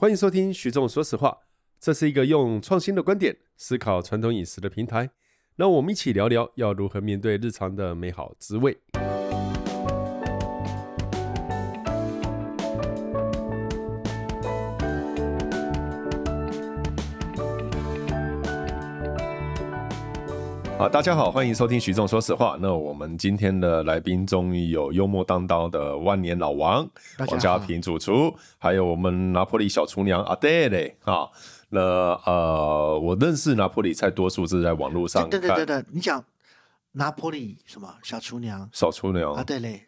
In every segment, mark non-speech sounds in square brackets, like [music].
欢迎收听徐总说实话，这是一个用创新的观点思考传统饮食的平台。让我们一起聊聊要如何面对日常的美好滋味。好，大家好，欢迎收听徐总说实话。那我们今天的来宾终于有幽默当道的万年老王王家平主厨，还有我们拿破里小厨娘阿黛蕾啊。那呃，我认识拿破里菜多数是在网络上。对对对对，你讲拿破里什么小厨娘？小厨娘阿黛蕾，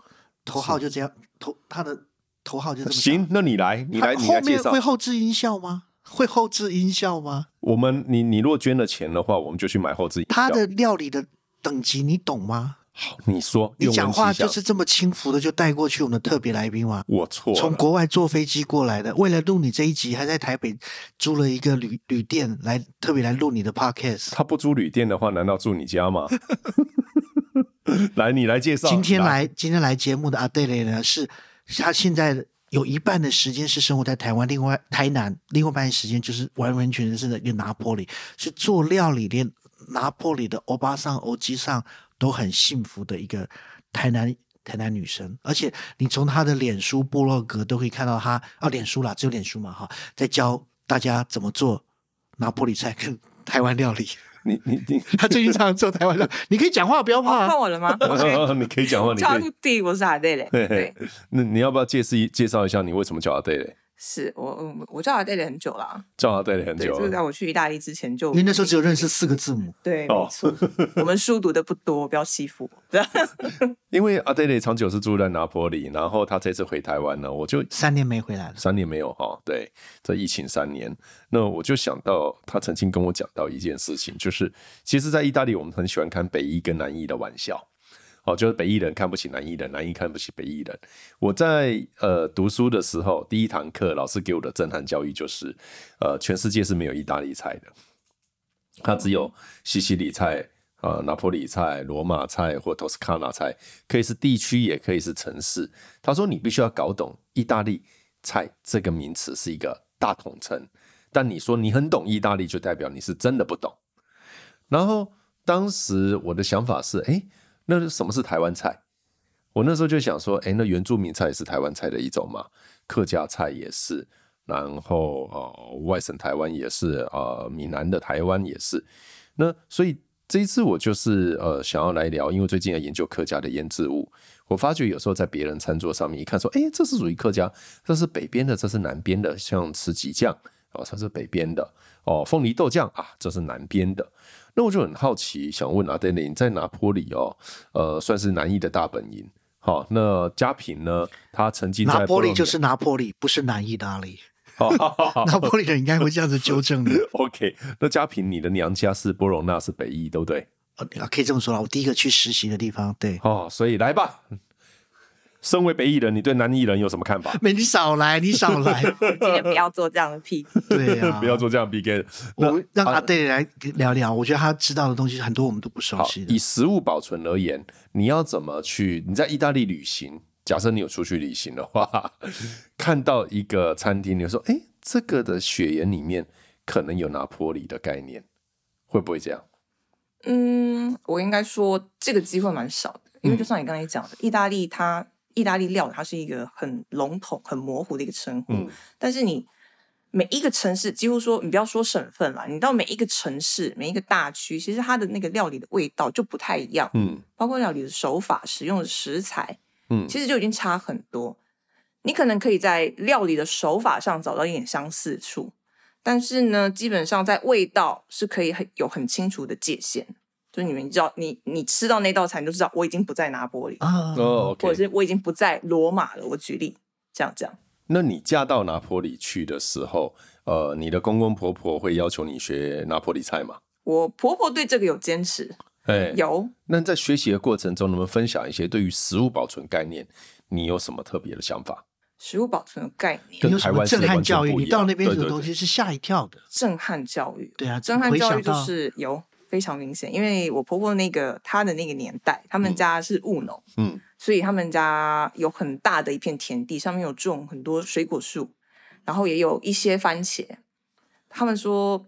头号就这样，头他的头号就这么。行，那你来，你来，你来介绍。后面会后置音效吗？会后置音效吗？我们，你你若捐了钱的话，我们就去买后置音效。他的料理的等级你懂吗？好，你说，你讲话就是这么轻浮的就带过去我们的特别来宾吗？我错了，从国外坐飞机过来的，为了录你这一集，还在台北租了一个旅旅店来特别来录你的 podcast。他不租旅店的话，难道住你家吗？[laughs] 来，你来介绍。今天来，来今天来节目的阿黛蕾呢，是他现在。有一半的时间是生活在台湾，另外台南，另外一半时间就是完完全全是一个拿破里，是做料理，连拿破里的欧巴桑、欧吉桑都很幸福的一个台南台南女生。而且你从她的脸书、部落格都可以看到她啊，脸书啦，只有脸书嘛哈，在教大家怎么做拿破里菜跟台湾料理。你你你，他最近常常做台湾的，你可以讲话，不要怕。看我了吗？[laughs] 你可以讲话。叫阿弟，我是阿对嘞。对，那你要不要介绍介绍一下你为什么叫阿黛蕾？是我我叫阿黛蕾很久了，叫阿黛蕾很久了。就是在我去意大利之前就，因为那时候只有认识四个字母。对，没错。我们书读的不多，不要欺负我。[laughs] 因为阿黛蕾长久是住在拿坡里，然后他这次回台湾呢，我就 [laughs] 三年没回来了。三年没有哈，对，这疫情三年，那我就想到他曾经跟我讲到一件事情，就是其实，在意大利我们很喜欢开北意跟南意的玩笑。哦，就是北艺人看不起南艺人，南艺看不起北艺人。我在呃读书的时候，第一堂课老师给我的震撼教育就是，呃，全世界是没有意大利菜的，它只有西西里菜、呃拿坡里菜、罗马菜或托斯卡纳菜，可以是地区，也可以是城市。他说你必须要搞懂意大利菜这个名词是一个大统称，但你说你很懂意大利，就代表你是真的不懂。然后当时我的想法是，哎、那什么是台湾菜？我那时候就想说，哎、那原住民菜也是台湾菜的一种嘛，客家菜也是，然后呃，外省台湾也是，呃，闽南的台湾也是。那所以这一次我就是呃想要来聊，因为最近要研究客家的腌制物，我发觉有时候在别人餐桌上面一看说，哎、这是属于客家，这是北边的，这是南边的，像吃吉酱哦，这是北边的哦，凤梨豆酱啊，这是南边的。那我就很好奇，想问阿黛蕾，你在拿坡里哦，呃，算是南艺的大本营。好，那嘉平呢？他曾经在拿坡里就是拿坡里，不是南意大利。拿坡里人应该会这样子纠正的。[laughs] OK，那嘉平，你的娘家是波隆纳，是北意，对不对？可以这么说啦，我第一个去实习的地方。对，哦，所以来吧。身为北艺人，你对南艺人有什么看法？[laughs] 没，你少来，你少来，[laughs] 今天不要做这样的 PK。[laughs] 对呀、啊，不要做这样的 PK。我让阿黛蕾来聊聊，我觉得他知道的东西很多，我们都不熟悉。以食物保存而言，你要怎么去？你在意大利旅行，假设你有出去旅行的话，看到一个餐厅，你说：“哎、欸，这个的血缘里面可能有拿坡里的概念，会不会这样？”嗯，我应该说这个机会蛮少的，因为就像你刚才讲的，意大利它。意大利料，它是一个很笼统、很模糊的一个称呼。嗯、但是你每一个城市，几乎说你不要说省份啦，你到每一个城市、每一个大区，其实它的那个料理的味道就不太一样。嗯，包括料理的手法、使用的食材，嗯，其实就已经差很多。你可能可以在料理的手法上找到一点相似处，但是呢，基本上在味道是可以很有很清楚的界限。就你们知道，你你吃到那道菜，你就知道我已经不在拿坡里啊，oh, okay. 或者是我已经不在罗马了。我举例这样这样。那你嫁到拿坡里去的时候，呃，你的公公婆婆会要求你学拿坡里菜吗？我婆婆对这个有坚持，哎，有。那在学习的过程中，能不能分享一些对于食物保存概念，你有什么特别的想法？食物保存的概念，跟台湾震撼教育，你到那边这个东西是吓一跳的。震撼教育，对啊，震撼教育就是有。非常明显，因为我婆婆那个她的那个年代，他们家是务农，嗯，所以他们家有很大的一片田地，上面有种很多水果树，然后也有一些番茄。他们说，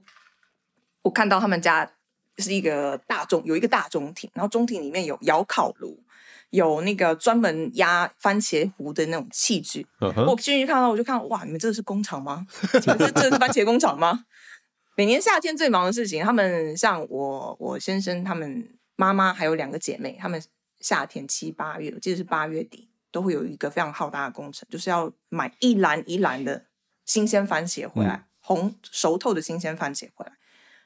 我看到他们家是一个大中，有一个大中庭，然后中庭里面有窑烤炉，有那个专门压番茄糊的那种器具。Uh huh. 我进去看到，我就看，哇，你们这是工厂吗？[laughs] 这这是番茄工厂吗？每年夏天最忙的事情，他们像我，我先生他们妈妈还有两个姐妹，他们夏天七八月，我记得是八月底，都会有一个非常浩大的工程，就是要买一篮一篮的新鲜番茄回来，嗯、红熟透的新鲜番茄回来，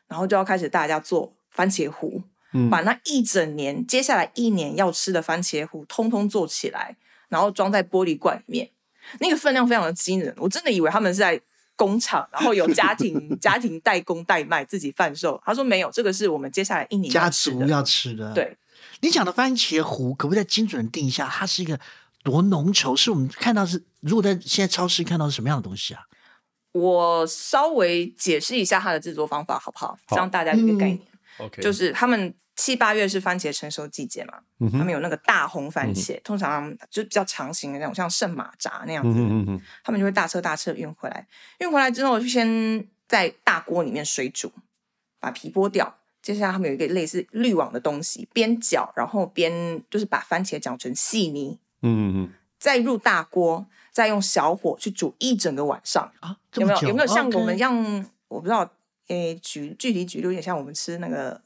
然后就要开始大家做番茄糊，嗯、把那一整年接下来一年要吃的番茄糊通通做起来，然后装在玻璃罐里面，那个分量非常的惊人，我真的以为他们是在。工厂，然后有家庭 [laughs] 家庭代工代卖，自己贩售。他说没有，这个是我们接下来一年家族要吃的。对，你讲的番茄糊，可不可以再精准的定一下？它是一个多浓稠？是我们看到是，如果在现在超市看到是什么样的东西啊？我稍微解释一下它的制作方法，好不好？好，让大家有个概念。嗯、OK，就是他们。七八月是番茄成熟季节嘛，嗯、他们有那个大红番茄，嗯、通常就比较长形的那种，像圣马扎那样子，嗯、哼他们就会大车大车运回来，运回来之后就先在大锅里面水煮，把皮剥掉。接下来他们有一个类似滤网的东西，边搅然后边就是把番茄搅成细泥，嗯嗯再入大锅，再用小火去煮一整个晚上啊，有没有？有没有像我们一样.我不知道，诶、欸，举具体举例有点像我们吃那个。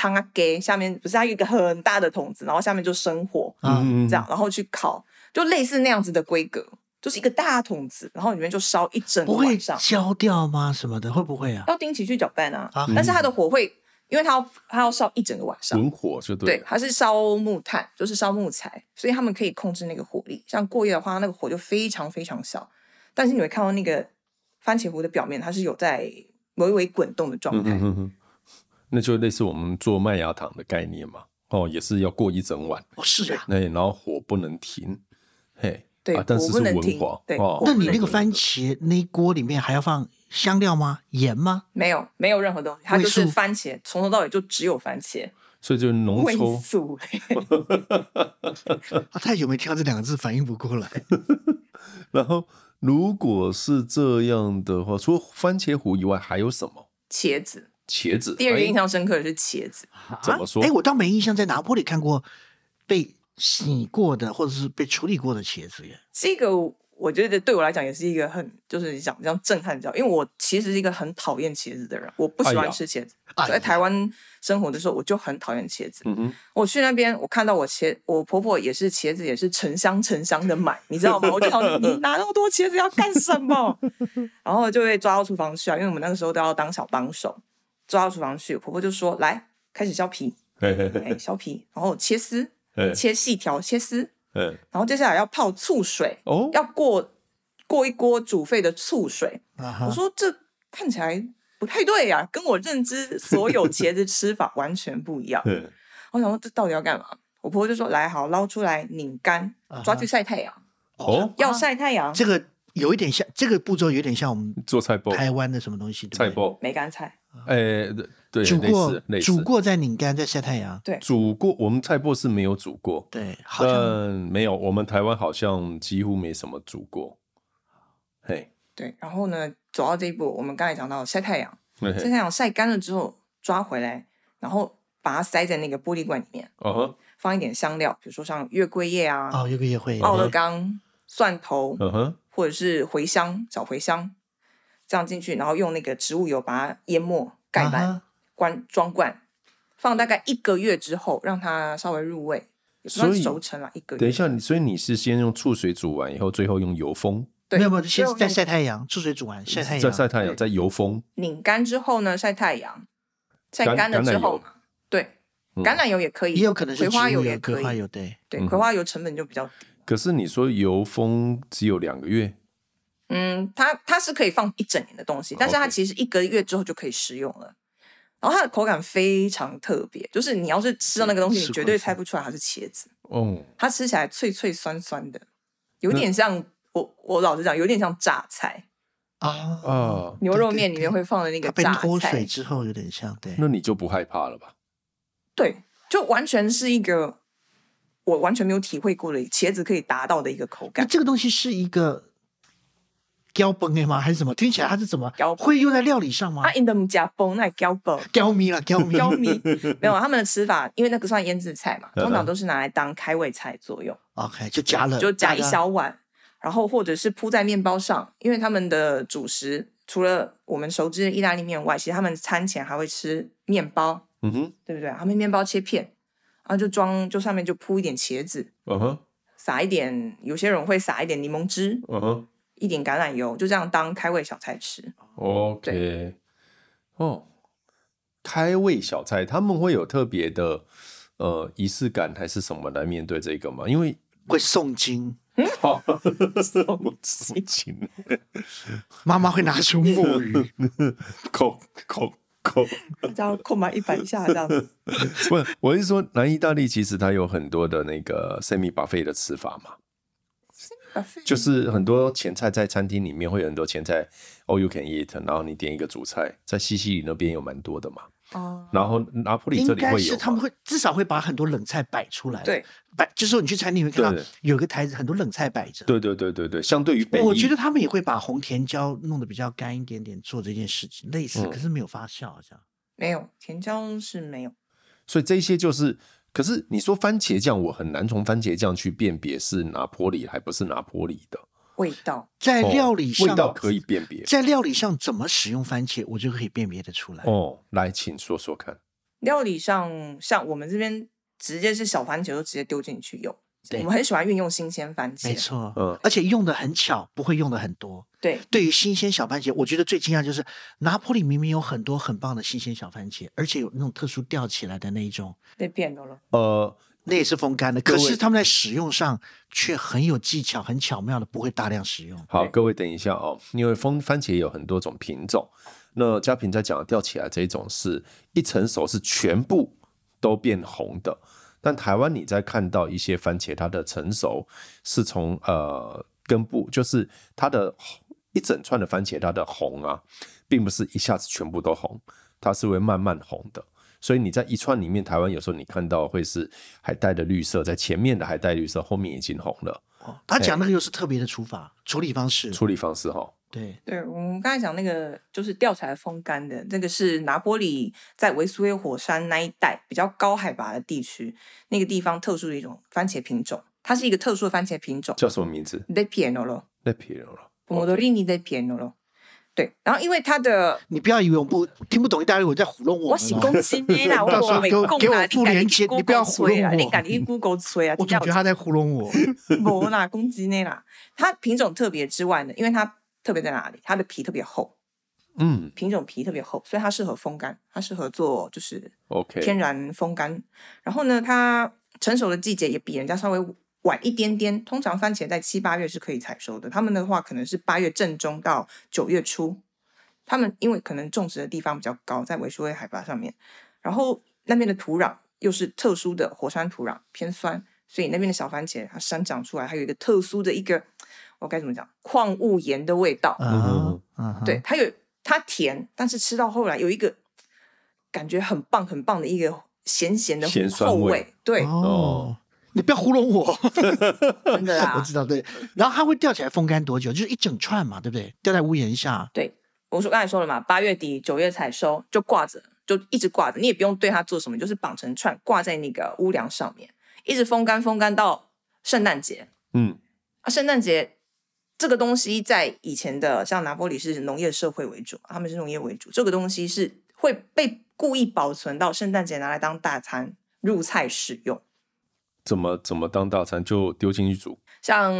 汤啊，给下面不是它有一个很大的桶子，然后下面就生火，嗯，这样，然后去烤，就类似那样子的规格，就是一个大桶子，然后里面就烧一整个晚上。不会焦掉吗？什么的会不会啊？要定期去搅拌啊，啊但是它的火会，因为它要它要烧一整个晚上，文火是对，对，它是烧木炭，就是烧木材，所以他们可以控制那个火力。像过夜的话，那个火就非常非常小，但是你会看到那个番茄糊的表面，它是有在微微滚动的状态。嗯哼哼那就类似我们做麦芽糖的概念嘛，哦，也是要过一整晚，哦，是啊，那然后火不能停，嘿，对，啊、但是是文火，对，哦、那你那个番茄那一锅里面还要放香料吗？盐吗？没有，没有任何东西，它就是番茄，从头到尾就只有番茄，所以就浓稠素。[laughs] 啊，太久没听到这两个字，反应不过来。[laughs] 然后，如果是这样的话，除了番茄糊以外，还有什么？茄子。茄子，第二个印象深刻的是茄子，欸、[laughs] 怎么说？哎、欸，我倒没印象在拿坡里看过被洗过的或者是被处理过的茄子耶。这个我觉得对我来讲也是一个很就是讲这样震撼你知道，因为我其实是一个很讨厌茄子的人，我不喜欢吃茄子。哎、在台湾生活的时候，我就很讨厌茄子。我去那边，我看到我茄，我婆婆也是茄子，也是成箱成箱的买，[laughs] 你知道吗？我就想 [laughs] 你拿那么多茄子要干什么？然后就被抓到厨房去啊，因为我们那个时候都要当小帮手。抓到厨房去，婆婆就说：“来，开始削皮，哎，削皮，然后切丝，切细条，切丝，然后接下来要泡醋水，哦，要过过一锅煮沸的醋水。我说这看起来不太对呀，跟我认知所有茄子吃法完全不一样。我想说这到底要干嘛？我婆婆就说：来，好，捞出来拧干，抓去晒太阳。哦，要晒太阳。这个有一点像，这个步骤有点像我们做菜包，台湾的什么东西？菜包，梅干菜。”哎、欸，对，煮过，煮过再拧干，再晒太阳。对，煮过，我们菜脯是没有煮过。对，好像但没有，我们台湾好像几乎没什么煮过。嘿，对，然后呢，走到这一步，我们刚才讲到晒太阳，晒太阳晒干了之后抓回来，然后把它塞在那个玻璃罐里面。哦、uh 放一点香料，比如说像月桂叶啊，哦，月桂叶会，奥勒冈、蒜头，嗯哼、uh，huh、或者是茴香，小茴香。这样进去，然后用那个植物油把它淹没、盖满、关装罐，放大概一个月之后，让它稍微入味，所以熟成了一个月。等一下，你所以你是先用醋水煮完以后，最后用油封？对，没有没有，先再晒太阳，醋水煮完晒太阳，再晒太阳，再油封。拧干之后呢，晒太阳，晒干了之后，对，橄榄油也可以，也有可能是葵花油也可以，葵花油对对，葵花油成本就比较低。可是你说油封只有两个月？嗯，它它是可以放一整年的东西，但是它其实一个月之后就可以食用了。然后它的口感非常特别，就是你要是吃到那个东西，你绝对猜不出来它是茄子。哦，它吃起来脆脆酸酸的，有点像我我老实讲，有点像榨菜啊啊！牛肉面里面会放的那个榨菜，被脱水之后有点像。对，那你就不害怕了吧？对，就完全是一个我完全没有体会过的茄子可以达到的一个口感。这个东西是一个。胶崩的吗？还是什么？听起来它是怎么胶会用在料理上吗？啊，因的唔加崩，那胶崩。胶米了，胶米，胶米 [laughs] 没有他们的吃法，因为那个算腌制菜嘛，通常都是拿来当开胃菜作用。OK，就加了，就加一小碗，然后或者是铺在面包上，因为他们的主食除了我们熟知的意大利面外，其实他们餐前还会吃面包，嗯哼，对不对？他们面包切片，然后就装，就上面就铺一点茄子，嗯哼，撒一点，有些人会撒一点柠檬汁，嗯哼，一点橄榄油，就这样当开胃小菜吃。OK，哦，开胃小菜，他们会有特别的呃仪式感还是什么来面对这个吗？因为会诵经，[laughs] 好诵经，[laughs] 妈妈会拿出木鱼，[laughs] 扣扣扣，这样扣满一百下这样子。不，我是说南意大利其实它有很多的那个 semi buffet 的吃法嘛。就是很多前菜在餐厅里面会有很多前菜，all you can eat，然后你点一个主菜，在西西里那边有蛮多的嘛。哦。然后拿破里这里会有，他们会至少会把很多冷菜摆出来。对。摆就是说你去餐厅会看到有个台子，很多冷菜摆着。对对对对对，相对于北，我觉得他们也会把红甜椒弄得比较干一点点，做这件事情类似，可是没有发酵好像。没有甜椒是没有。所以这些就是。可是你说番茄酱，我很难从番茄酱去辨别是拿坡里还不是拿坡里的味道。在料理上，味道可以辨别。在料理上怎么使用番茄，我就可以辨别得出来。哦，来，请说说看。料理上，像我们这边直接是小番茄，就直接丢进去用。我们很喜欢运用新鲜番茄，没错，嗯，而且用的很巧，不会用的很多。对，对于新鲜小番茄，我觉得最惊讶就是拿破里明明有很多很棒的新鲜小番茄，而且有那种特殊吊起来的那一种，被骗到了。呃，那也是风干的，可是他们在使用上却很有技巧，很巧妙的，不会大量使用。好，各位等一下哦，因为风番茄有很多种品种，那嘉平在讲的吊起来这一种是一成熟是全部都变红的。但台湾你在看到一些番茄，它的成熟是从呃根部，就是它的一整串的番茄，它的红啊，并不是一下子全部都红，它是会慢慢红的。所以你在一串里面，台湾有时候你看到会是还带着绿色，在前面的还带绿色，后面已经红了。哦，他讲那个又是特别的处法处理方式，处理方式哈。对，对我们刚才讲那个就是吊起来风干的，那个是拿坡里在维苏威火山那一带比较高海拔的地区，那个地方特殊的一种番茄品种，它是一个特殊的番茄品种，叫什么名字？Le Pienolo，Le Pienolo，Pomodorini Le Pienolo。对，然后因为它的，[laughs] 你不要以为我不听不懂意大利文，在糊弄我。我是攻击你啦，我 [laughs] 我没供啊，给我连接，你不要糊弄我，你赶紧 Google 吹啊！[laughs] 我总觉得他在糊弄我。我哪攻击你啦？它品种特别之外呢，因为它。特别在哪里？它的皮特别厚，嗯，品种皮特别厚，所以它适合风干，它适合做就是，OK，天然风干。然后呢，它成熟的季节也比人家稍微晚一点点。通常番茄在七八月是可以采收的，他们的话可能是八月正中到九月初。他们因为可能种植的地方比较高，在维苏威海拔上面，然后那边的土壤又是特殊的火山土壤，偏酸，所以那边的小番茄它生长出来，还有一个特殊的一个。我该怎么讲？矿物盐的味道，嗯嗯，对，它有它甜，但是吃到后来有一个感觉很棒很棒的一个咸咸的咸酸味，对哦，你不要糊弄我，[laughs] 真的啊，[laughs] 我知道对。然后它会吊起来风干多久？就是一整串嘛，对不对？吊在屋檐下。对，我说刚才说了嘛，八月底九月采收就挂着，就一直挂着，你也不用对它做什么，就是绑成串挂在那个屋梁上面，一直风干风干到圣诞节。嗯，啊，圣诞节。这个东西在以前的像拿破里是农业社会为主，他们是农业为主。这个东西是会被故意保存到圣诞节拿来当大餐入菜使用。怎么怎么当大餐就丢进去煮？像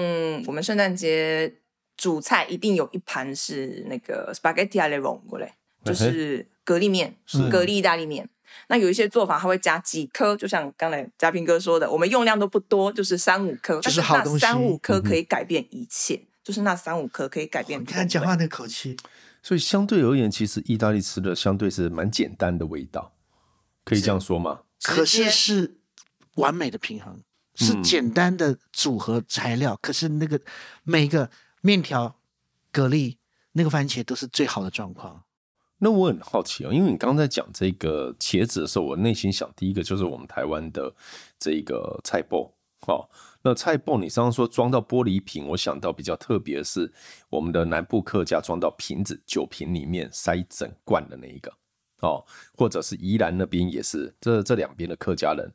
我们圣诞节主菜一定有一盘是那个 spaghetti alle vongole，就是蛤蜊面，是蛤蜊意大利面。那有一些做法，它会加几颗，就像刚才嘉宾哥说的，我们用量都不多，就是三五颗，就是好东西。但是那三五颗可以改变一切。嗯就是那三五颗可以改变。你看讲话那口气，所以相对而言，其实意大利吃的相对是蛮简单的味道，可以这样说吗？可是是完美的平衡，是简单的组合材料，嗯、可是那个每个面条、蛤蜊、那个番茄都是最好的状况。那我很好奇哦，因为你刚刚在讲这个茄子的时候，我内心想第一个就是我们台湾的这个菜包。哦，那菜脯，你刚刚说装到玻璃瓶，我想到比较特别的是我们的南部客家装到瓶子酒瓶里面塞整罐的那一个哦，或者是宜兰那边也是，这这两边的客家人。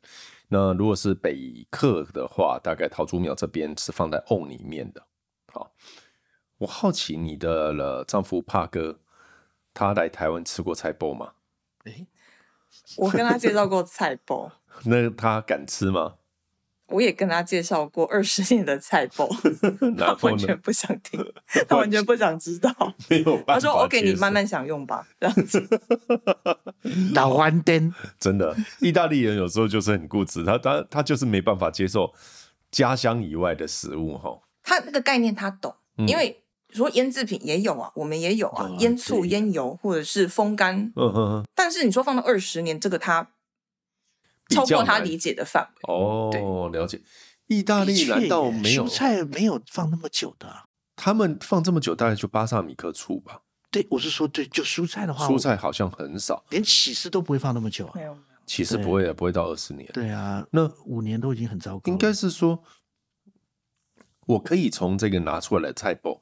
那如果是北客的话，大概桃竹苗这边是放在瓮里面的。好，我好奇你的了丈夫帕哥，他来台湾吃过菜脯吗？欸我跟他介绍过菜脯，[laughs] 那他敢吃吗？我也跟他介绍过二十年的菜脯，[laughs] 他完全不想听，[laughs] 他完全不 [laughs] 想知道。没有办法，他说：“OK，你慢慢享用吧。”这样子。老顽童，真的，意大利人有时候就是很固执，他他他就是没办法接受家乡以外的食物哈。他那个概念他懂，嗯、因为。说腌制品也有啊，我们也有啊，腌、哦、醋、腌油或者是风干。嗯哼哼。但是你说放到二十年，这个他超过他理解的范围。哦，了解。意大利难道没有蔬菜没有放那么久的、啊？他们放这么久，大概就巴萨米克醋吧。对，我是说，对，就蔬菜的话，蔬菜好像很少，连起司都不会放那么久啊。没有，起司不会的，不会到二十年。对啊，那五年都已经很糟糕。应该是说，我可以从这个拿出来的菜谱。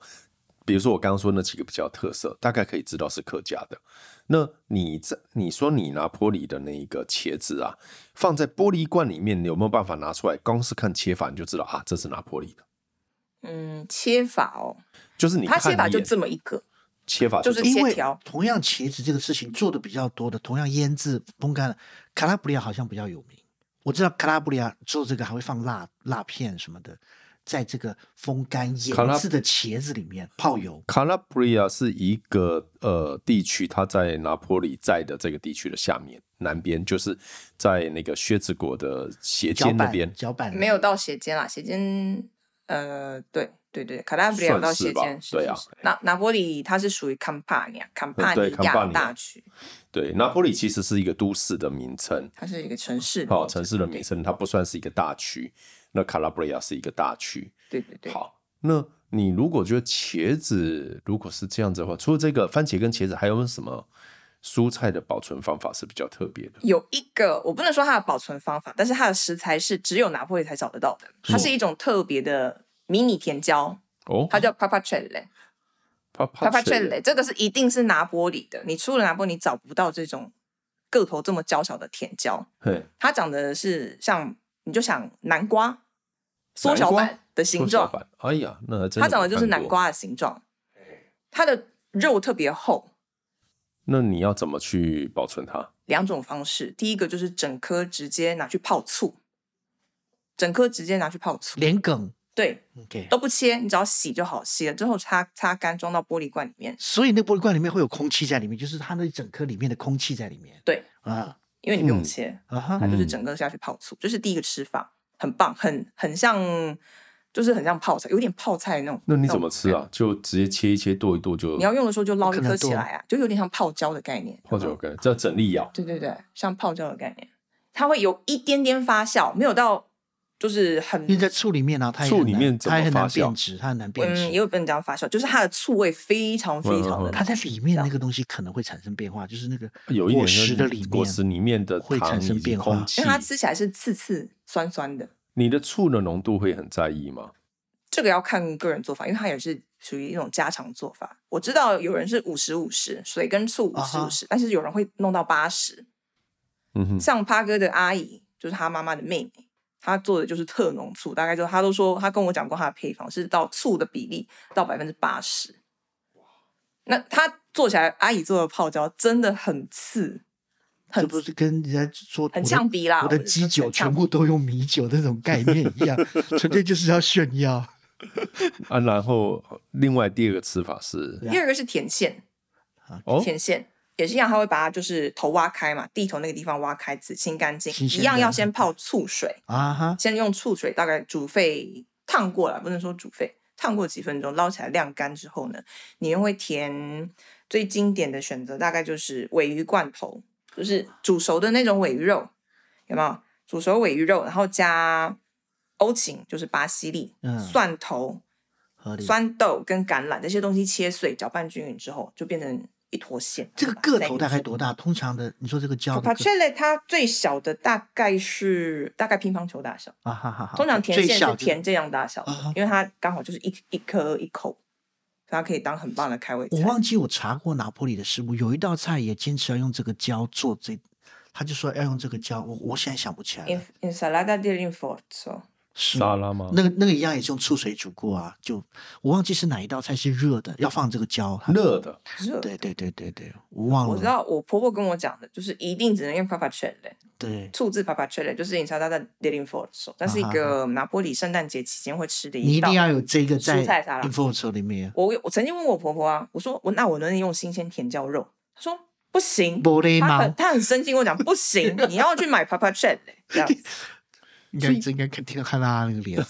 比如说我刚刚说那几个比较特色，大概可以知道是客家的。那你这你说你拿玻璃的那一个茄子啊，放在玻璃罐里面，你有没有办法拿出来？光是看切法你就知道啊，这是拿玻璃的。嗯，切法哦，就是你看它切法就这么一个切法，就是因为同样茄子这个事情做的比较多的，同样腌制风干的，卡拉布里亚好像比较有名。我知道卡拉布里亚做这个还会放辣辣片什么的。在这个风干腌制的茄子里面泡油。卡拉布里亚是一个呃地区，它在拿坡里在的这个地区的下面南边，就是在那个靴子国的斜肩那边。脚板没有到斜肩啦，斜肩呃，对对对，卡拉布里亚到斜肩，对啊。拿拿坡里它是属于坎帕尼亚，坎帕尼亚大区。对，拿坡里其实是一个都市的名称，它是一个城市，好城市的名称，它不算是一个大区。那卡拉布里亚是一个大区，对对对。好，那你如果觉得茄子如果是这样子的话，除了这个番茄跟茄子，还有没有什么蔬菜的保存方法是比较特别的？有一个，我不能说它的保存方法，但是它的食材是只有拿破里才找得到的。它是一种特别的迷你甜椒，哦，它叫 Pappardelle。Pappardelle 这个是一定是拿玻里的，你出了拿玻里找不到这种个头这么娇小的甜椒。对，它长得是像，你就想南瓜。缩小版的形状，哎呀，那它长得就是南瓜的形状，它的肉特别厚。那你要怎么去保存它？两种方式，第一个就是整颗直接拿去泡醋，整颗直接拿去泡醋，连梗，对，Okay. 都不切，你只要洗就好，洗了之后擦擦干，装到玻璃罐里面。所以那玻璃罐里面会有空气在里面，就是它那整颗里面的空气在里面。对啊，因为你不用切，嗯、它就是整个下去泡醋，这、嗯、是第一个吃法。很棒，很很像，就是很像泡菜，有点泡菜那种。那你怎么吃啊？就直接切一切，剁一剁就。你要用的时候就捞一颗起来啊，就有点像泡椒的概念。泡椒的概念，叫整粒咬。对对对，像泡椒的概念，它会有一点点发酵，没有到就是很。因为在醋里面呢，它醋里面？它很难变质，它很难变质。嗯，也有不能这样发酵，就是它的醋味非常非常的。它在里面那个东西可能会产生变化，就是那个果实的里面，果实里面的会产生变化，因为它吃起来是刺刺酸酸的。你的醋的浓度会很在意吗？这个要看个人做法，因为它也是属于一种家常做法。我知道有人是五十五十，水跟醋五十五十，但是有人会弄到八十。嗯哼，像趴哥的阿姨，就是他妈妈的妹妹，她做的就是特浓醋，大概就他都说，他跟我讲过他的配方是到醋的比例到百分之八十。那他做起来，阿姨做的泡椒真的很刺。很不是跟人家说很呛鼻啦，我的鸡酒全部都用米酒那种概念一样，纯粹就是要炫耀啊。然后另外第二个吃法是，第二个是甜苋，甜苋也是一样，他会把它就是头挖开嘛，地头那个地方挖开，子清干净，一样要先泡醋水啊哈，先用醋水大概煮沸烫过了，不能说煮沸，烫过几分钟，捞起来晾干之后呢，你又会填最经典的选择，大概就是尾鱼罐头。就是煮熟的那种尾鱼肉，有没有？煮熟尾鱼肉，然后加欧芹，就是巴西利、嗯、蒜头、酸豆跟橄榄这些东西切碎，搅拌均匀之后，就变成一坨线。这个个头大概多大？通常的，你说这个胶 propaccelle 它最小的大概是大概乒乓球大小啊，哈哈。通常甜线是甜这样大小的，啊、因为它刚好就是一一颗一口，它可以当很棒的开胃菜。我忘记我查过拿坡里的食物，有一道菜也坚持要用这个胶做这，他就说要用这个胶，我我现在想不起来了。Di rinforzo 沙拉吗？那个那个一样也是用醋水煮过啊，就我忘记是哪一道菜是热的，要放这个胶。热的，热。对对对对对，我忘了。我知道我婆婆跟我讲的，就是一定只能用 papa c h e l l e。对，醋渍 propaccelle 就是 insalata di rinforzo，但是一个拿坡里圣诞节期间会吃的一道。你一定要有这个在蔬菜沙拉 rinforzo 里面。我我曾经问我婆婆啊，我说我那我能不能用新鲜甜椒肉？她说不行，她很她很生气，跟我讲不行，你要去买 propaccelle 这样子。[laughs] 应该这应该肯定要看到他那个脸，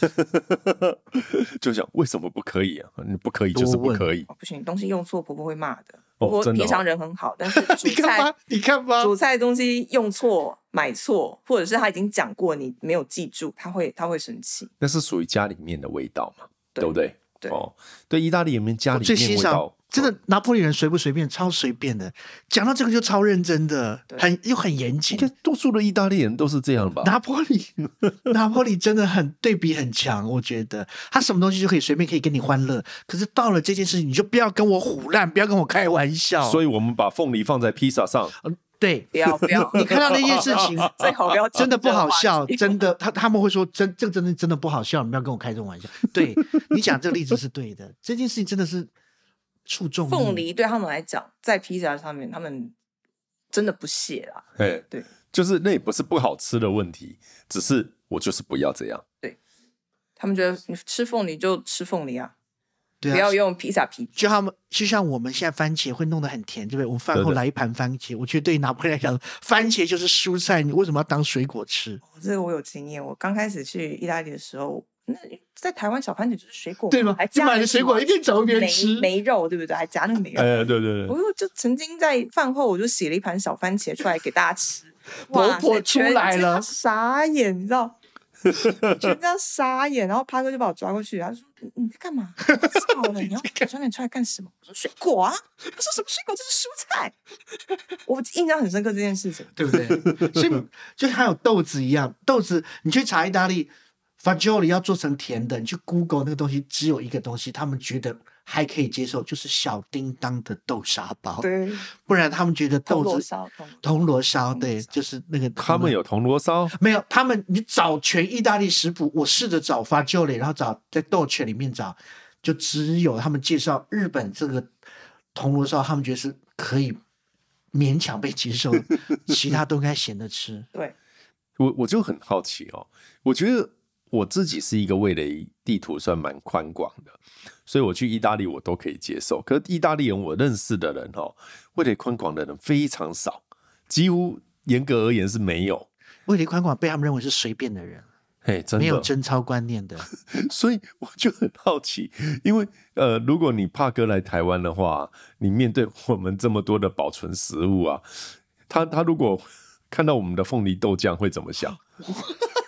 [laughs] 就想为什么不可以啊？你不可以就是不可以，哦、不行，东西用错婆婆会骂的。哦、婆婆平常人很好，哦、但是煮 [laughs] 菜你看吧，煮菜东西用错、买错，或者是他已经讲过你没有记住，他会他会生气。那是属于家里面的味道嘛？对，对不对？对哦，对，意大利里面家里面味道。真的，拿破仑人随不随便，超随便的。讲到这个就超认真的，很又很严谨。多数的意大利人都是这样吧？拿破里，[laughs] 拿破里真的很对比很强。我觉得他什么东西就可以随便可以跟你欢乐，可是到了这件事情，你就不要跟我胡乱，不要跟我开玩笑。所以我们把凤梨放在披萨上。嗯，对，不要不要。你看到那件事情，[laughs] 最好不要，真的不好笑，真的。他他们会说真这个真的真的不好笑，你不要跟我开这种玩笑。对，你讲这个例子是对的，这件事情真的是。凤梨对他们来讲，在披萨上面，他们真的不屑啦。哎，对，就是那也不是不好吃的问题，只是我就是不要这样。对，他们觉得你吃凤梨就吃凤梨啊，对啊，不要用披萨皮。就他们就像我们现在番茄会弄得很甜，对不对？我们饭后来一盘番茄，对对，我觉得对于拿破仑来讲，番茄就是蔬菜，你为什么要当水果吃？哦，这个我有经验，我刚开始去意大利的时候。那在台湾小番茄就是水果，对吗？还加买的水果一边走一边吃，没肉，对不对？还夹那个梅肉。哎，对对对。我就曾经在饭后，我就洗了一盘小番茄出来给大家吃。[laughs] 婆婆出来了，傻眼，你知道？全家傻眼，然后趴哥就把我抓过去，他说：“你在干嘛？操了！[laughs] 你要小番茄出来干什么？”我说：“水果啊。”他说：“什么水果？这是蔬菜。[laughs] ”我印象很深刻这件事情，对不对？所以就像有豆子一样，豆子你去查意大利。Fagioli 要做成甜的，你去 Google 那个东西，只有一个东西，他们觉得还可以接受，就是小叮当的豆沙包。对，不然他们觉得豆子铜锣烧，对，就是那个。他们有铜锣烧？没有，他们你找全意大利食谱，我试着找 Fagioli，然后找在 Dolce 里面找，就只有他们介绍日本这个铜锣烧，他们觉得是可以勉强被接受，其他都应该咸的吃。[laughs] 对，我我就很好奇哦，我觉得。我自己是一个味蕾地图算蛮宽广的，所以我去意大利我都可以接受。可是意大利人我认识的人哦，味蕾宽广的人非常少，几乎严格而言是没有。味蕾宽广被他们认为是随便的人，嘿，真的没有贞操观念的。[laughs] 所以我就很好奇，因为呃，如果你帕哥来台湾的话，你面对我们这么多的保存食物啊，他他如果看到我们的凤梨豆酱会怎么想？[laughs]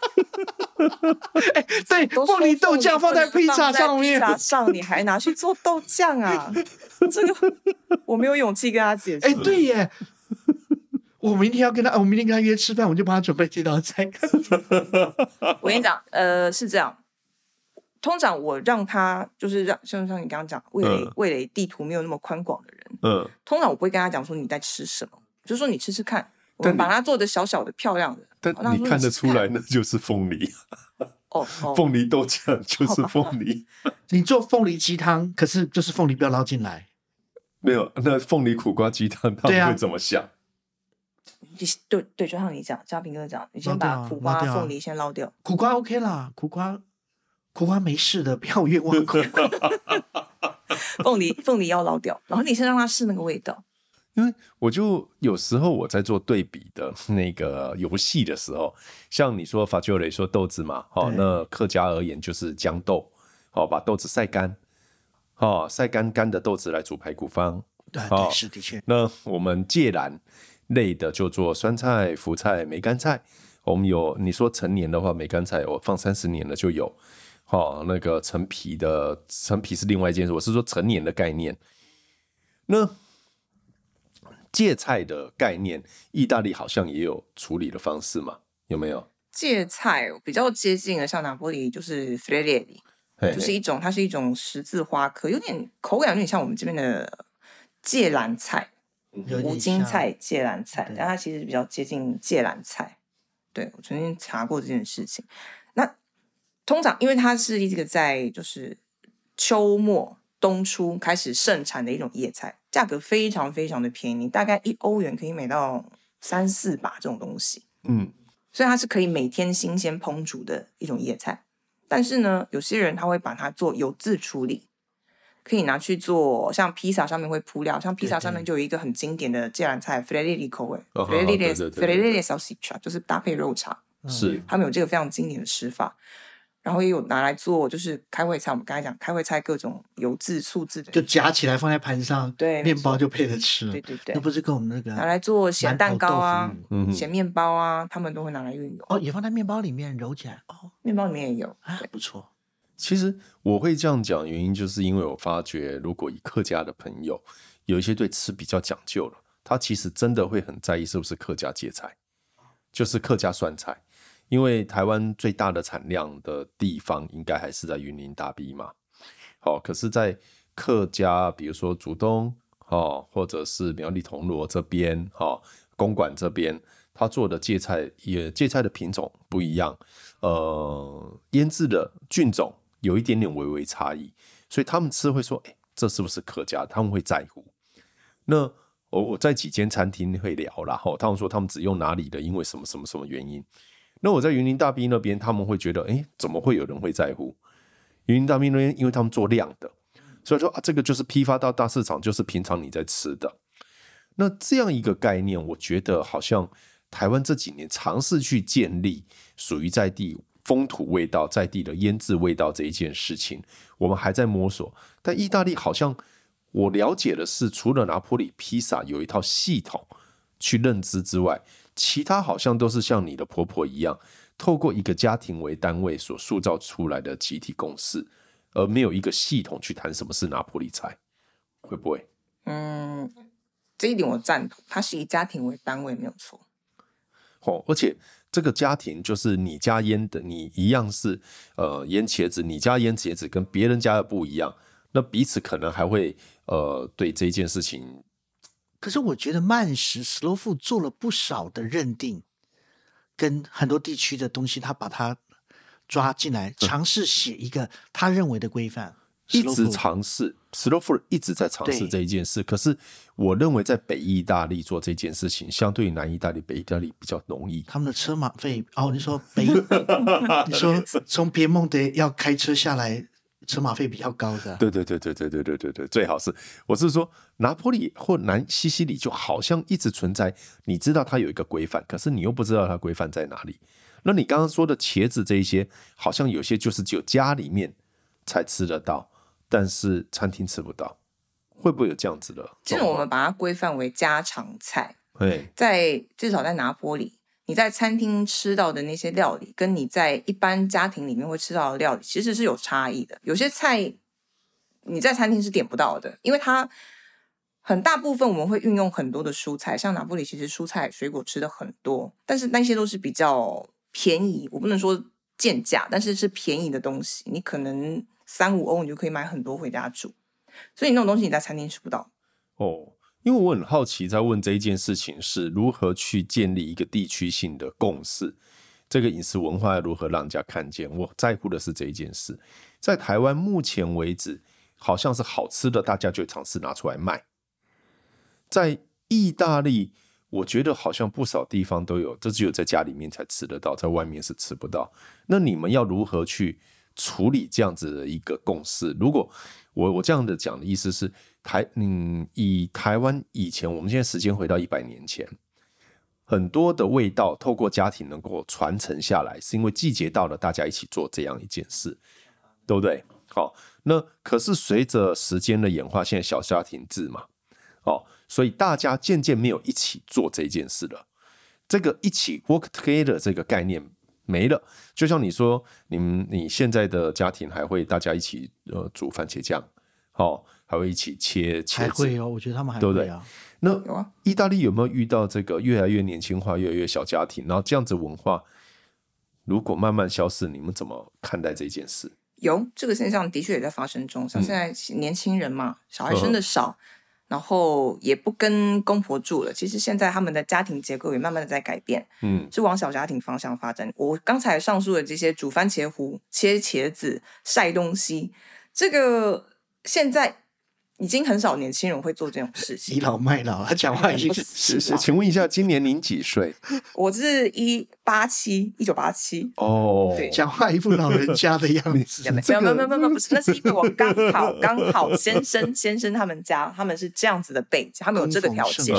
[laughs] 哎、欸，对，凤梨豆酱放在披萨上面，披萨上你还拿去做豆酱啊？这个我没有勇气跟他解释。哎、欸，对耶，我明天要跟他，我明天跟他约吃饭，我就帮他准备这道菜。[laughs] 我跟你讲，呃，是这样，通常我让他就是让，像像你刚刚讲，味蕾味蕾地图没有那么宽广的人，嗯，通常我不会跟他讲说你在吃什么，就是说你吃吃看。我们把它做的小小的、漂亮的，但你看得出来，那就是凤梨。[laughs] 哦，[laughs] 凤梨豆酱就是凤梨。[laughs] 你做凤梨鸡汤，可是就是凤梨不要捞进来。没有，那凤梨苦瓜鸡汤他们会怎么想？对对，就像你讲，嘉平哥讲，你先把苦瓜、凤梨先捞掉。苦瓜 OK 啦，苦瓜苦瓜没事的，不要冤枉苦瓜。凤梨凤梨要捞掉，然后你先让他试那个味道。因为我就有时候我在做对比的 [laughs] 那个游戏的时候，像你说法丘雷说豆子嘛，好，那客家而言就是豇豆，好，把豆子晒干，好，晒干干的豆子来煮排骨方，对，对，是的确。那我们芥蓝类的就做酸菜、福菜、梅干菜，我们有你说成年的话，梅干菜我放三十年了就有，好，那个陈皮的陈皮是另外一件事，我是说成年的概念，那。芥菜的概念，意大利好像也有处理的方式嘛？有没有？芥菜比较接近的，像拿坡里就是 friarielli 就是一种，它是一种十字花科，有点口感有点像我们这边的芥蓝菜、无筋菜、芥蓝菜，但它其实比较接近芥蓝菜。对，我曾经查过这件事情。那通常因为它是一个在就是秋末冬初开始盛产的一种叶菜，价格非常非常的便宜，大概一欧元可以买到三四把这种东西。嗯。所以它是可以每天新鲜烹煮的一种野菜，但是呢，有些人他会把它做油渍处理，可以拿去做像披萨上面会铺料，像披萨上面就有一个很经典的芥蓝菜 friarielli 口味 friarielli salsiccia 就是搭配肉肠，是他们有这个非常经典的吃法。然后也有拿来做，就是开胃菜。我们刚才讲开胃菜，各种油渍、醋渍的，就夹起来放在盘上，对，面包就配着吃。对对对，那不是跟我们那个拿来做咸蛋糕啊、咸面包啊，他们都会拿来运用。哦，也放在面包里面揉起来。哦，面包里面也有，还，不错。其实我会这样讲，原因就是因为我发觉，如果以客家的朋友有一些对吃比较讲究了，他其实真的会很在意是不是客家芥菜，就是客家酸菜。因为台湾最大的产量的地方应该还是在云林大埤嘛，好，可是，在客家，比如说竹东，哦，或者是苗栗铜锣这边，哈，公馆这边，他做的芥菜也芥菜的品种不一样，呃，腌制的菌种有一点点微微差异，所以他们吃会说，哎，这是不是客家？他们会在乎。那我我在几间餐厅会聊，然后他们说他们只用哪里的，因为什么什么什么原因。那我在云林大埤那边，他们会觉得，哎，怎么会有人会在乎？云林大埤那边，因为他们做量的，所以说啊，这个就是批发到大市场，就是平常你在吃的。那这样一个概念，我觉得好像台湾这几年尝试去建立属于在地风土味道、在地的腌制味道这一件事情，我们还在摸索。但意大利好像我了解的是，除了拿坡里披萨有一套系统去认知之外。其他好像都是像你的婆婆一样，透过一个家庭为单位所塑造出来的集体共识，而没有一个系统去谈什么是拿破里菜，会不会？嗯，这一点我赞同，它是以家庭为单位没有错。哦，而且这个家庭就是你家腌的，你一样是呃腌茄子，你家腌茄子跟别人家的不一样，那彼此可能还会呃对这件事情。可是我觉得慢食 slow food 做了不少的认定，跟很多地区的东西，他把它抓进来，尝试写一个他认为的规范，一直尝试 slow food 一直在尝试这一件事。可是我认为在北意大利做这件事情，相对于南意大利、北意大利比较容易。他们的车马费哦，你说北，[laughs] 你说从别蒙德要开车下来。车马费比较高的，对对对对对对对对对，最好是我是说拿坡里或南西西里就好像一直存在，你知道它有一个规范，可是你又不知道它规范在哪里。那你刚刚说的茄子这一些，好像有些就是只有家里面才吃得到，但是餐厅吃不到，会不会有这样子的？其实我们把它规范为家常菜，对，在至少在拿坡里。你在餐厅吃到的那些料理，跟你在一般家庭里面会吃到的料理，其实是有差异的。有些菜你在餐厅是点不到的，因为它很大部分我们会运用很多的蔬菜，像拿坡里其实蔬菜水果吃的很多，但是那些都是比较便宜，我不能说贱价，但是是便宜的东西，你可能三五欧你就可以买很多回家煮，所以那种东西你在餐厅吃不到。哦。因为我很好奇，在问这一件事情是如何去建立一个地区性的共识，这个饮食文化要如何让人家看见？我在乎的是这一件事。在台湾目前为止，好像是好吃的，大家就尝试拿出来卖。在意大利，我觉得好像不少地方都有，这只有在家里面才吃得到，在外面是吃不到。那你们要如何去处理这样子的一个共识？如果我我这样的讲的意思是。台嗯，以台湾以前，我们现在时间回到一百年前，很多的味道透过家庭能够传承下来，是因为季节到了，大家一起做这样一件事，对不对？好，那可是随着时间的演化，现在小家庭制嘛，哦，所以大家渐渐没有一起做这件事了。这个一起 work together 这个概念没了。就像你说，你们你现在的家庭还会大家一起呃煮番茄酱，好。还会一起切茄子。还会哦，我觉得他们还会啊。对不对？那意大利有没有遇到这个越来越年轻化、越来越小家庭，然后这样子文化如果慢慢消失，你们怎么看待这件事？有这个现象的确也在发生中，像现在年轻人嘛，嗯、小孩生的少。嗯然后也不跟公婆住了。其实现在他们的家庭结构也慢慢的在改变，嗯，是往小家庭方向发展。我刚才上述的这些煮番茄糊、切茄子、晒东西，这个现在。已经很少年轻人会做这种事情，[laughs] 倚老卖老，他讲话已经是是。请问一下，今年您几岁？我是一八七，一九八七。哦，对，讲话一副老人家的样子。[laughs] 没有没有没有没有，不是，那是因为我刚好刚好先生 [laughs] 先生他们家他们是这样子的背景，他们有这个条件，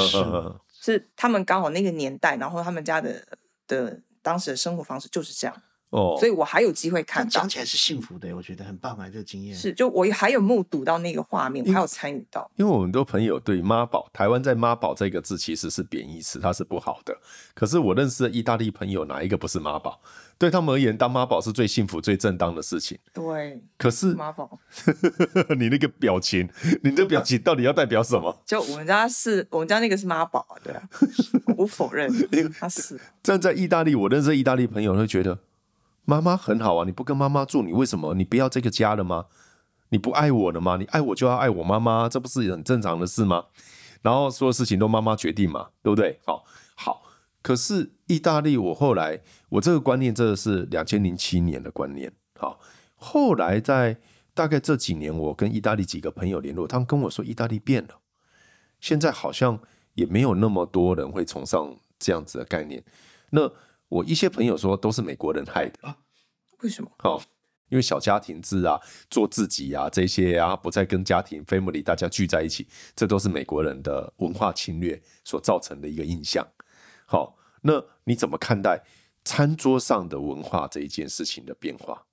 是他们刚好那个年代，然后他们家的的当时的生活方式就是这样。哦，所以我还有机会看到，讲起来是幸福的，我觉得很棒啊，这个经验是，就我还有目睹到那个画面，我还有参与到。因为我们很多朋友对妈宝，台湾在妈宝这个字其实是贬义词，它是不好的。可是我认识的意大利朋友，哪一个不是妈宝？对他们而言，当妈宝是最幸福、最正当的事情。对，可是妈宝，[laughs] 你那个表情，你的表情到底要代表什么？就我们家是我们家那个是妈宝啊，对啊，我不否认，[laughs] 他是站在意大利，我认识意大利朋友会觉得。妈妈很好啊，你不跟妈妈住，你为什么？你不要这个家了吗？你不爱我了吗？你爱我就要爱我妈妈，这不是很正常的事吗？然后所有事情都妈妈决定嘛，对不对？好，好。可是意大利，我后来我这个观念真的是两千零七年的观念。好，后来在大概这几年，我跟意大利几个朋友联络，他们跟我说，意大利变了，现在好像也没有那么多人会崇尚这样子的概念。那我一些朋友说都是美国人害的啊？为什么？哦，因为小家庭制啊，做自己啊，这些啊，不再跟家庭 family 大家聚在一起，这都是美国人的文化侵略所造成的一个印象。好，那你怎么看待餐桌上的文化这一件事情的变化？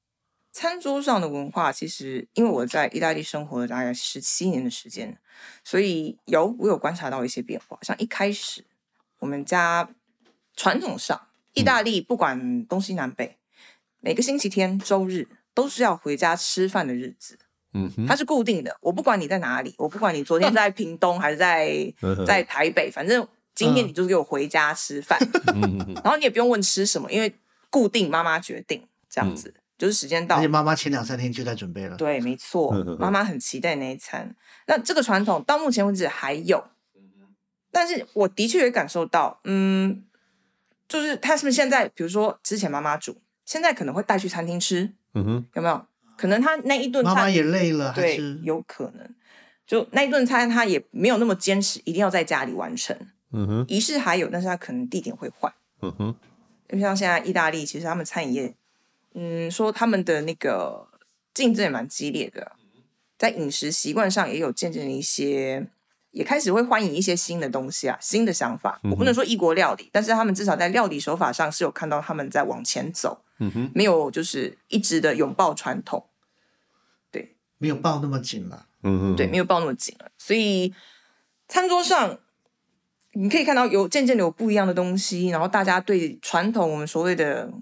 餐桌上的文化，其实因为我在意大利生活了大概十七年的时间，所以有我有观察到一些变化。像一开始我们家传统上。意大利不管东西南北，嗯、每个星期天、周日都是要回家吃饭的日子。嗯哼，它是固定的。我不管你在哪里，我不管你昨天在屏东还是在 [laughs] 在台北，反正今天你就是给我回家吃饭。嗯、然后你也不用问吃什么，因为固定妈妈决定这样子，嗯、就是时间到。而且妈妈前两三天就在准备了。对，没错，妈妈很期待那一餐。那这个传统到目前为止还有，但是我的确也感受到，嗯。就是他是不是现在，比如说之前妈妈煮，现在可能会带去餐厅吃，嗯哼，有没有？可能他那一顿餐妈妈也累了，对，有可能。就那一顿餐，他也没有那么坚持，一定要在家里完成。嗯哼，仪式还有，但是他可能地点会换。嗯哼，就像现在意大利，其实他们餐饮业，嗯，说他们的那个竞争也蛮激烈的，在饮食习惯上也有渐渐的一些。也开始会欢迎一些新的东西啊，新的想法。我不能说异国料理，嗯、但是他们至少在料理手法上是有看到他们在往前走。嗯哼，没有就是一直的拥抱传统，对，没有抱那么紧了。嗯哼，对，没有抱那么紧了。所以餐桌上你可以看到有渐渐的有不一样的东西，然后大家对传统我们所谓的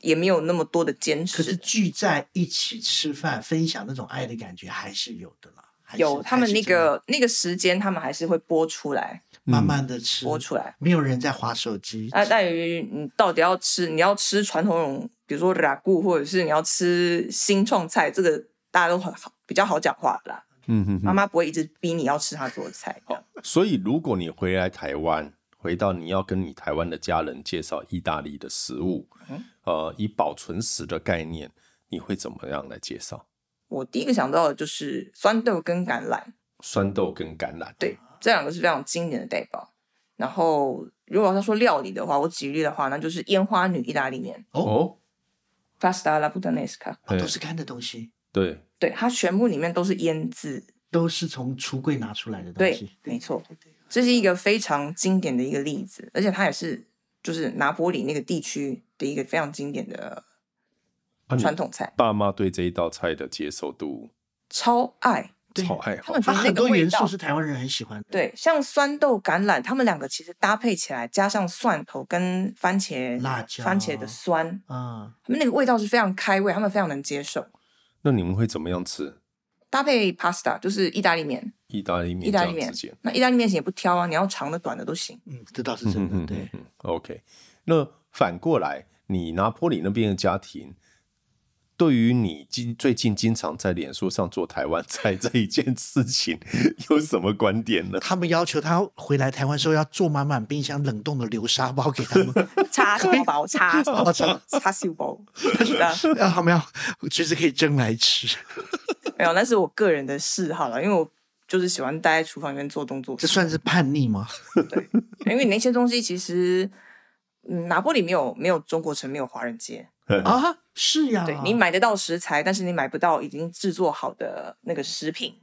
也没有那么多的坚持。可是聚在一起吃饭，分享那种爱的感觉还是有的啦。有他们那个那个时间，他们还是会播出来，慢慢的吃播出来，没有人在划手机。啊，在于你到底要吃，你要吃传统那种，比如说拉古，或者是你要吃新创菜，这个大家都很好，比较好讲话啦。嗯哼，妈妈不会一直逼你要吃她做的菜。好，所以如果你回来台湾，回到你要跟你台湾的家人介绍意大利的食物，嗯、呃，以保存食的概念，你会怎么样来介绍？我第一个想到的就是酸豆跟橄榄，酸豆跟橄榄，对，这两个是非常经典的代表。然后，如果要说料理的话，我举例的话，那就是烟花女意大利面哦，pasta alla puttanesca，都是干的东西。对，对，它全部里面都是腌制，都是从橱柜拿出来的东西。对，没错，这是一个非常经典的一个例子，而且它也是就是拿坡里那个地区的一个非常经典的。传统菜，爸妈对这一道菜的接受度超爱，超爱。他们觉得很多元素是台湾人很喜欢的。对，像酸豆橄榄，他们两个其实搭配起来，加上蒜头跟番茄、辣椒、番茄的酸，啊，他们那个味道是非常开胃，他们非常能接受。那你们会怎么样吃？搭配 pasta 就是意大利面，意大利面，意大利面。那意大利面型也不挑啊，你要长的、短的都行。嗯，这倒是真的。对，OK。那反过来，你拿坡里那边的家庭。对于你今最近经常在脸书上做台湾菜 [laughs] 这一件事情，有什么观点呢？他们要求他回来台湾时候要做满满冰箱冷冻的流沙包给他们，[laughs] 叉烧 [laughs] 包、叉烧叉叉烧包，要他们要随时可以蒸来吃。没有，那是我个人的嗜好了，因为我就是喜欢待在厨房里面做动作。这算是叛逆吗？对，因为那些东西其实，嗯，拿破里没有没有中国城，没有华人街。[laughs] 啊，是呀，对，你买得到食材，但是你买不到已经制作好的那个食品。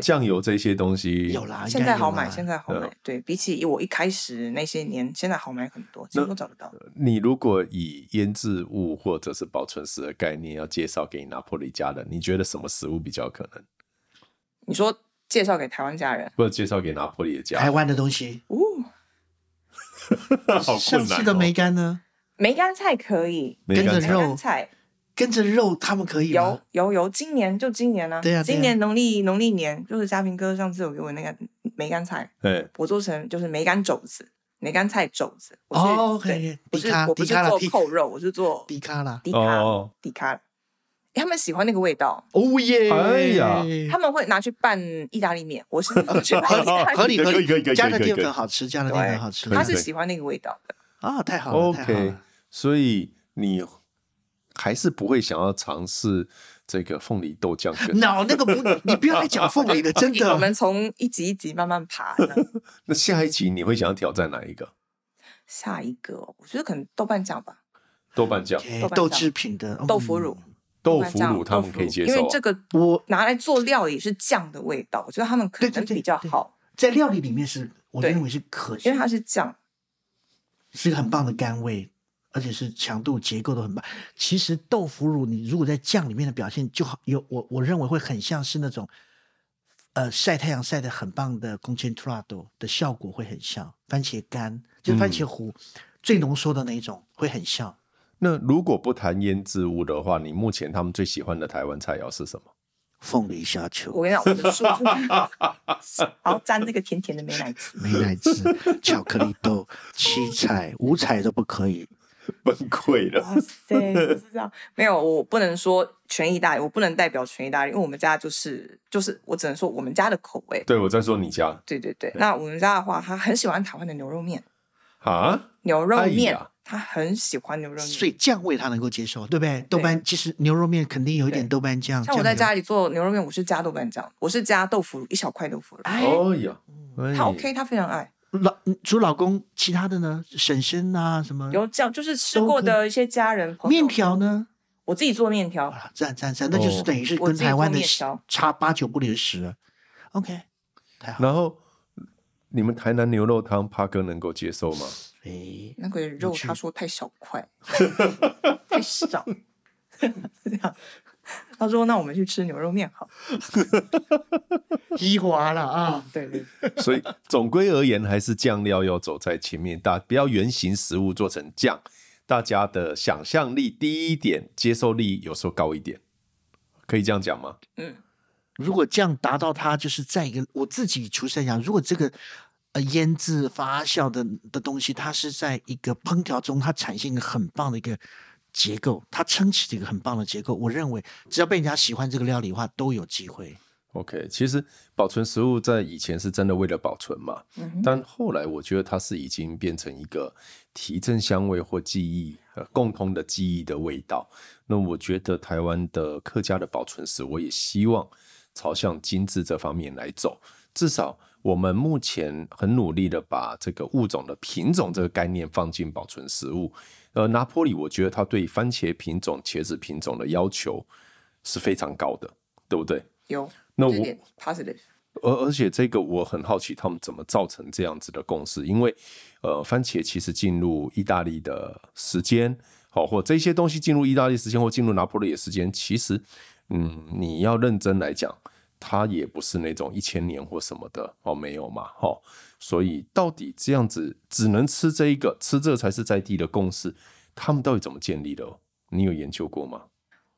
酱油这些东西有啦，现在好买，现在好买。对，比起我一开始那些年，现在好买很多，几乎都找得到。你如果以腌制物或者是保存食的概念要介绍给拿破里家人，你觉得什么食物比较可能？你说介绍给台湾家人，或者介绍给拿破里的家人？台湾的东西，哦，好困难。上次的梅干呢？梅干菜可以。跟着肉。菜，跟着肉他们可以有有有，今年就今年呢、啊？对啊，今年农历农历年就是嘉平哥上次有给我那个梅干菜，对，我做成就是梅干肘子，梅干菜肘子。哦，可以，不是我不是做扣肉，我是做迪卡啦，迪卡迪卡。他们喜欢那个味道，哦耶！哎呀，他们会拿去拌意大利面，我是 [laughs] 去合理合理，加的淀粉好吃，加的淀粉好吃，他是喜欢那个味道的。啊，太好了，OK。所以你还是不会想要尝试这个凤梨豆浆羹？No，那个不，你不要再讲凤梨了，[laughs] 真的。我们从一集一集慢慢爬。[laughs] 那下一集你会想要挑战哪一个？下一个，我觉得可能豆瓣酱吧。豆瓣酱，豆制品的豆腐乳，豆腐乳他们可以接受，因为这个我拿来做料理是酱的味道，我觉得他们可能比较好。在料理里面是，我认为是可因为它是酱，是个很棒的甘味。而且是强度结构都很棒。其实豆腐乳，你如果在酱里面的表现，就好有我我认为会很像是那种，呃，晒太阳晒的很棒的 concentrado 的效果会很像番茄干，就是番茄糊、嗯、最浓缩的那一种会很像。那如果不谈腌制物的话，你目前他们最喜欢的台湾菜肴是什么？凤梨虾球。我跟你讲，我的叔叔，然后沾那个甜甜的美奶滋，[laughs] 美奶滋、巧克力豆、七彩、五彩都不可以。[laughs] 崩溃了！哇塞，是这样。没有，我不能说全意大利，我不能代表全意大利，因为我们家就是就是，我只能说我们家的口味。对，我在说你家。对对对，那我们家的话，他很喜欢台湾的牛肉面啊，牛肉面，他很喜欢牛肉面，所以酱味他能够接受，对不对？豆瓣其实牛肉面肯定有一点豆瓣酱。像我在家里做牛肉面，我是加豆瓣酱，我是加豆腐乳，一小块豆腐乳。哦呀，他 OK，他非常爱。老除老公，其他的呢？婶婶啊，什么？有这样，就是吃过的一些家人朋友。面条呢？我自己做面条。赞赞赞，那就是等于是跟台湾的差八九不离十。OK，太好。然后你们台南牛肉汤，帕哥能够接受吗？诶，那个肉他说太小块，太少。这样。他说：“那我们去吃牛肉面好。”提滑了啊！对对。[laughs] 所以总归而言，还是酱料要走在前面，大不要原型食物做成酱，大家的想象力低一点，接受力有时候高一点，可以这样讲吗？嗯。如果这样达到它，就是在一个我自己厨师来讲，如果这个呃腌制发酵的的东西，它是在一个烹调中，它产生一个很棒的一个。结构，它撑起这个很棒的结构。我认为，只要被人家喜欢这个料理的话，都有机会。OK，其实保存食物在以前是真的为了保存嘛，嗯、但后来我觉得它是已经变成一个提振香味或记忆呃共通的记忆的味道。那我觉得台湾的客家的保存食，我也希望朝向精致这方面来走。至少我们目前很努力的把这个物种的品种这个概念放进保存食物。呃，拿坡里，我觉得他对番茄品种、茄子品种的要求是非常高的，对不对？有。那我 positive。而而且这个我很好奇，他们怎么造成这样子的共识？因为呃，番茄其实进入意大利的时间，好，或这些东西进入意大利时间或进入拿坡里的时间，其实嗯，你要认真来讲，它也不是那种一千年或什么的哦，没有嘛，哦。所以，到底这样子只能吃这一个，吃这才是在地的共识，他们到底怎么建立的？你有研究过吗？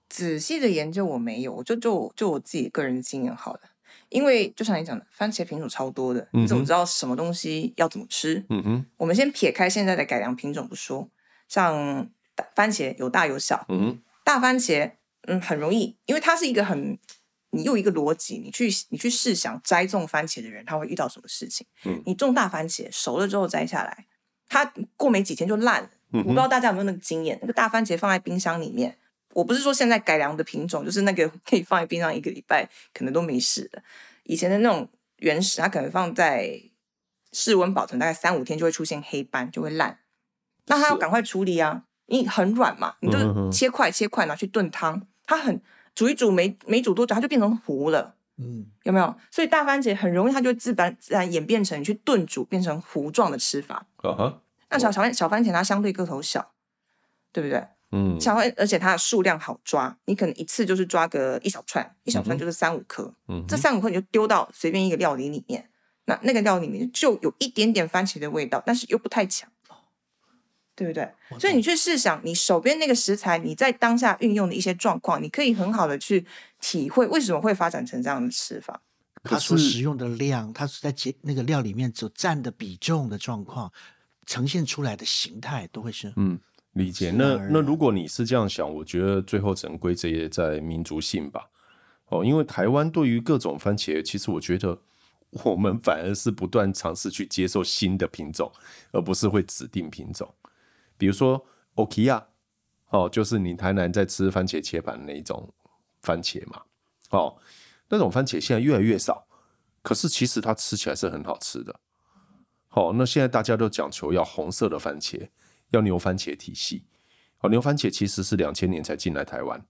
仔细的研究我没有，就就就我自己个人的经验好了。因为就像你讲的，番茄品种超多的，你怎么知道什么东西要怎么吃？嗯哼，我们先撇开现在的改良品种不说，像番茄有大有小，嗯哼，大番茄嗯很容易，因为它是一个很你用一个逻辑，你去你去试想栽种番茄的人他会遇到什么事情？嗯，你种大番茄熟了之后摘下来，它过没几天就烂了。我不知道大家有没有那个经验，那个大番茄放在冰箱里面。我不是说现在改良的品种，就是那个 [laughs] 可以放在冰箱一个礼拜，可能都没事的。以前的那种原始，它可能放在室温保存大概三五天就会出现黑斑，就会烂。那它要赶快处理啊！你很软嘛，你就切块切块拿去炖汤，它很煮一煮没没煮多久，它就变成糊了。嗯，有没有？所以大番茄很容易它就自然自然演变成你去炖煮变成糊状的吃法。啊哈那小小番小番茄它相对个头小，对不对？嗯，小番，而且它的数量好抓，你可能一次就是抓个一小串，一小串就是三五颗，嗯，这三五颗你就丢到随便一个料理里面，那那个料理里面就有一点点番茄的味道，但是又不太强，对不对？所以你去试想，你手边那个食材，你在当下运用的一些状况，你可以很好的去体会为什么会发展成这样的吃法。它所使用的量，它是在那个料里面所占的比重的状况，呈现出来的形态都会是嗯。理解，那那如果你是这样想，我觉得最后只能归结在民族性吧。哦，因为台湾对于各种番茄，其实我觉得我们反而是不断尝试去接受新的品种，而不是会指定品种。比如说 Okia，哦，就是你台南在吃番茄切盘的那一种番茄嘛。哦，那种番茄现在越来越少，可是其实它吃起来是很好吃的。好，那现在大家都讲求要红色的番茄。要牛番茄体系，哦，牛番茄其实是两千年才进来台湾，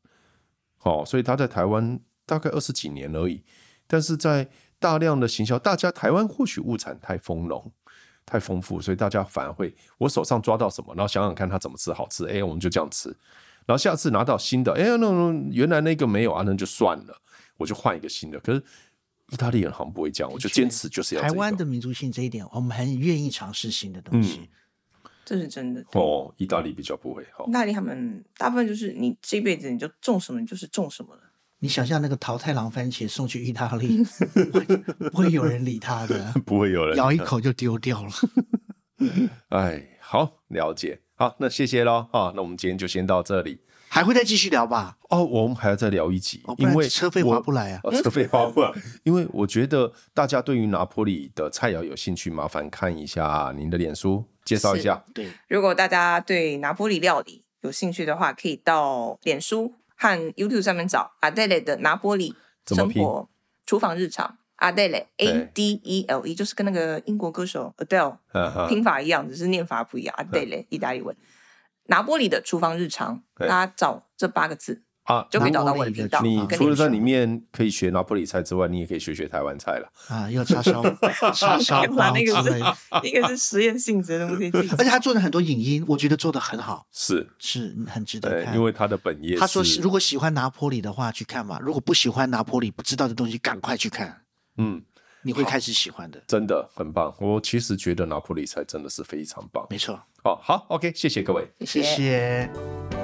哦，所以它在台湾大概二十几年而已，但是在大量的行销，大家台湾或许物产太丰隆、太丰富，所以大家反而会，我手上抓到什么，然后想想看它怎么吃好吃，哎，我们就这样吃，然后下次拿到新的，哎，那那原来那个没有啊，那就算了，我就换一个新的。可是意大利人好像不会这样，我就坚持就是要、这个、台湾的民族性这一点，我们很愿意尝试新的东西。嗯这是真的哦，意大利比较不会。意大利他们大部分就是你这辈子你就种什么，你就是种什么了。你想象那个桃太郎番茄送去意大利，不会有人理他的，[laughs] 不会有人咬一口就丢掉了。[laughs] 哎，好，了解，好，那谢谢喽。啊，那我们今天就先到这里。还会再继续聊吧？哦，我们还要再聊一集，哦、因为车费划不来啊。车费划不来，因为我觉得大家对于拿坡里的菜肴有兴趣，麻烦看一下您的脸书，介绍一下。对，如果大家对拿坡里料理有兴趣的话，可以到脸书和 YouTube 上面找 Adele 的拿玻璃生活厨房日常。Adele A D E L E 就是跟那个英国歌手 Adele 拼法一样，只是念法不一样。Adele 意大利文。拿玻璃的厨房日常，大家找这八个字啊，就可以找到我的频道。你除了在里面可以学拿坡里菜之外，你也可以学学台湾菜了啊，有叉烧、[laughs] 叉烧包之类的。一个是实验性质的东西，而且他做了很多影音，我觉得做的很好，是是很值得看。因为他的本业，他说如果喜欢拿坡里的话，去看嘛；如果不喜欢拿坡里，不知道的东西，赶快去看。嗯。你会开始喜欢的，真的很棒。我其实觉得拿坡里菜真的是非常棒，没错。哦，好，OK，谢谢各位，谢谢。谢谢。